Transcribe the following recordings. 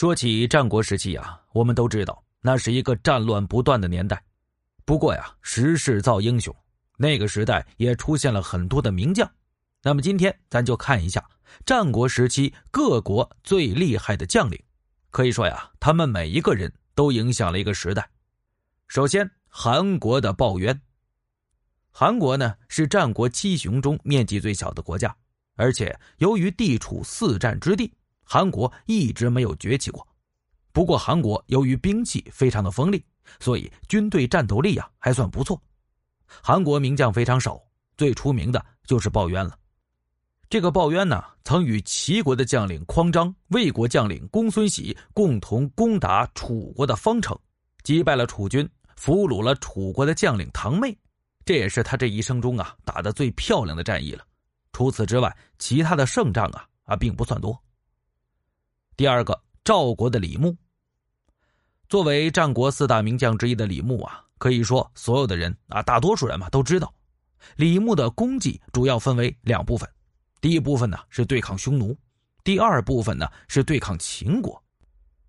说起战国时期啊，我们都知道那是一个战乱不断的年代。不过呀，时势造英雄，那个时代也出现了很多的名将。那么今天咱就看一下战国时期各国最厉害的将领。可以说呀，他们每一个人都影响了一个时代。首先，韩国的鲍渊。韩国呢是战国七雄中面积最小的国家，而且由于地处四战之地。韩国一直没有崛起过，不过韩国由于兵器非常的锋利，所以军队战斗力啊还算不错。韩国名将非常少，最出名的就是鲍渊了。这个鲍渊呢，曾与齐国的将领匡章、魏国将领公孙喜共同攻打楚国的方城，击败了楚军，俘虏了楚国的将领唐妹，这也是他这一生中啊打的最漂亮的战役了。除此之外，其他的胜仗啊啊并不算多。第二个，赵国的李牧。作为战国四大名将之一的李牧啊，可以说所有的人啊，大多数人嘛都知道，李牧的功绩主要分为两部分。第一部分呢是对抗匈奴，第二部分呢是对抗秦国。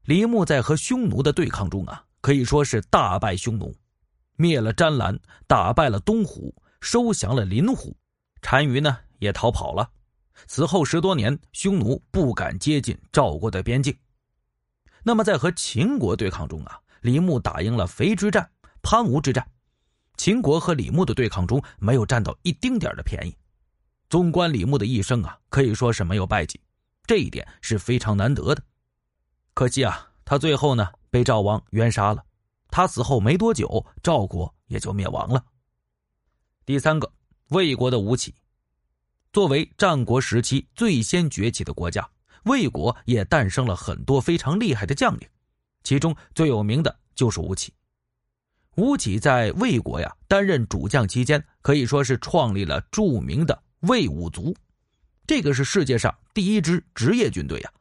李牧在和匈奴的对抗中啊，可以说是大败匈奴，灭了詹兰，打败了东胡，收降了林虎，单于呢也逃跑了。此后十多年，匈奴不敢接近赵国的边境。那么，在和秦国对抗中啊，李牧打赢了肥之战、潘吴之战。秦国和李牧的对抗中，没有占到一丁点的便宜。纵观李牧的一生啊，可以说是没有败绩，这一点是非常难得的。可惜啊，他最后呢被赵王冤杀了。他死后没多久，赵国也就灭亡了。第三个，魏国的吴起。作为战国时期最先崛起的国家，魏国也诞生了很多非常厉害的将领，其中最有名的就是吴起。吴起在魏国呀担任主将期间，可以说是创立了著名的魏武卒，这个是世界上第一支职业军队呀。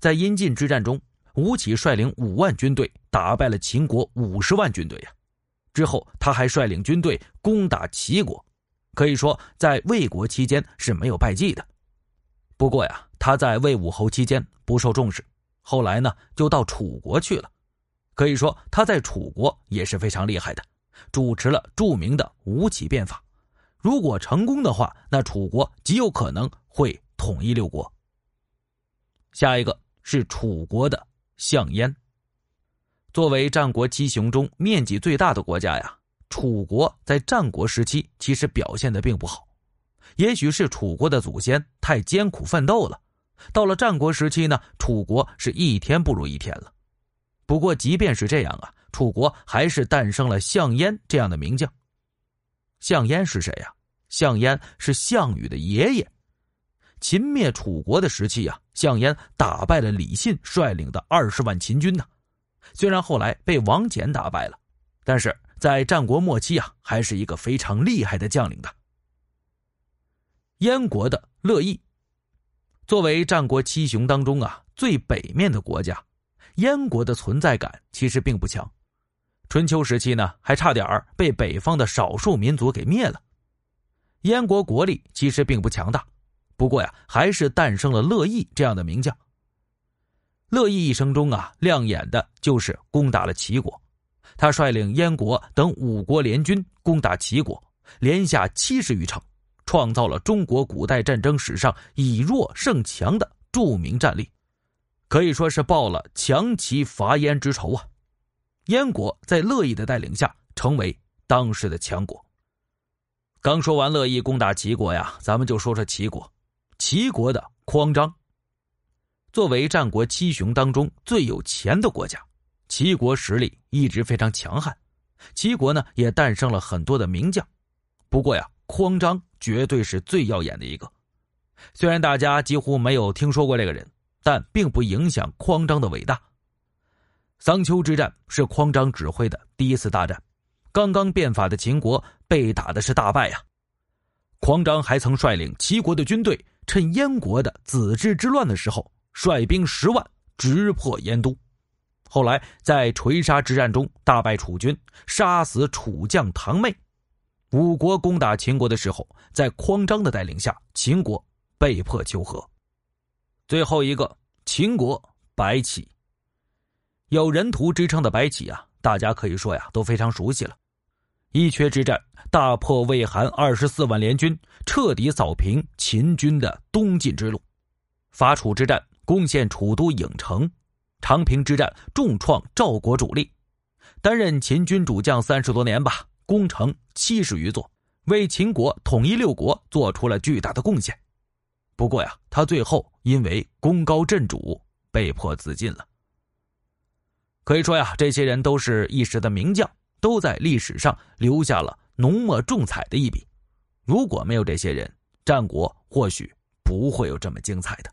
在阴晋之战中，吴起率领五万军队打败了秦国五十万军队呀，之后他还率领军队攻打齐国。可以说，在魏国期间是没有败绩的。不过呀，他在魏武侯期间不受重视，后来呢就到楚国去了。可以说他在楚国也是非常厉害的，主持了著名的吴起变法。如果成功的话，那楚国极有可能会统一六国。下一个是楚国的项燕。作为战国七雄中面积最大的国家呀。楚国在战国时期其实表现的并不好，也许是楚国的祖先太艰苦奋斗了。到了战国时期呢，楚国是一天不如一天了。不过即便是这样啊，楚国还是诞生了项燕这样的名将。项燕是谁呀？项燕是项羽的爷爷。秦灭楚国的时期啊，项燕打败了李信率领的二十万秦军呢。虽然后来被王翦打败了，但是。在战国末期啊，还是一个非常厉害的将领的。燕国的乐毅，作为战国七雄当中啊最北面的国家，燕国的存在感其实并不强。春秋时期呢，还差点被北方的少数民族给灭了。燕国国力其实并不强大，不过呀，还是诞生了乐毅这样的名将。乐毅一生中啊，亮眼的就是攻打了齐国。他率领燕国等五国联军攻打齐国，连下七十余城，创造了中国古代战争史上以弱胜强的著名战例，可以说是报了强齐伐燕之仇啊！燕国在乐毅的带领下成为当时的强国。刚说完乐毅攻打齐国呀，咱们就说说齐国，齐国的匡章，作为战国七雄当中最有钱的国家。齐国实力一直非常强悍，齐国呢也诞生了很多的名将，不过呀，匡章绝对是最耀眼的一个。虽然大家几乎没有听说过这个人，但并不影响匡章的伟大。桑丘之战是匡章指挥的第一次大战，刚刚变法的秦国被打的是大败呀。匡章还曾率领齐国的军队，趁燕国的子之之乱的时候，率兵十万直破燕都。后来在垂沙之战中大败楚军，杀死楚将唐妹。五国攻打秦国的时候，在匡章的带领下，秦国被迫求和。最后一个秦国白起，有人屠之称的白起啊，大家可以说呀都非常熟悉了。伊阙之战大破魏韩二十四万联军，彻底扫平秦军的东进之路；伐楚之战攻陷楚都郢城；长平之战重创赵国主力。担任秦军主将三十多年吧，攻城七十余座，为秦国统一六国做出了巨大的贡献。不过呀，他最后因为功高震主，被迫自尽了。可以说呀，这些人都是一时的名将，都在历史上留下了浓墨重彩的一笔。如果没有这些人，战国或许不会有这么精彩的。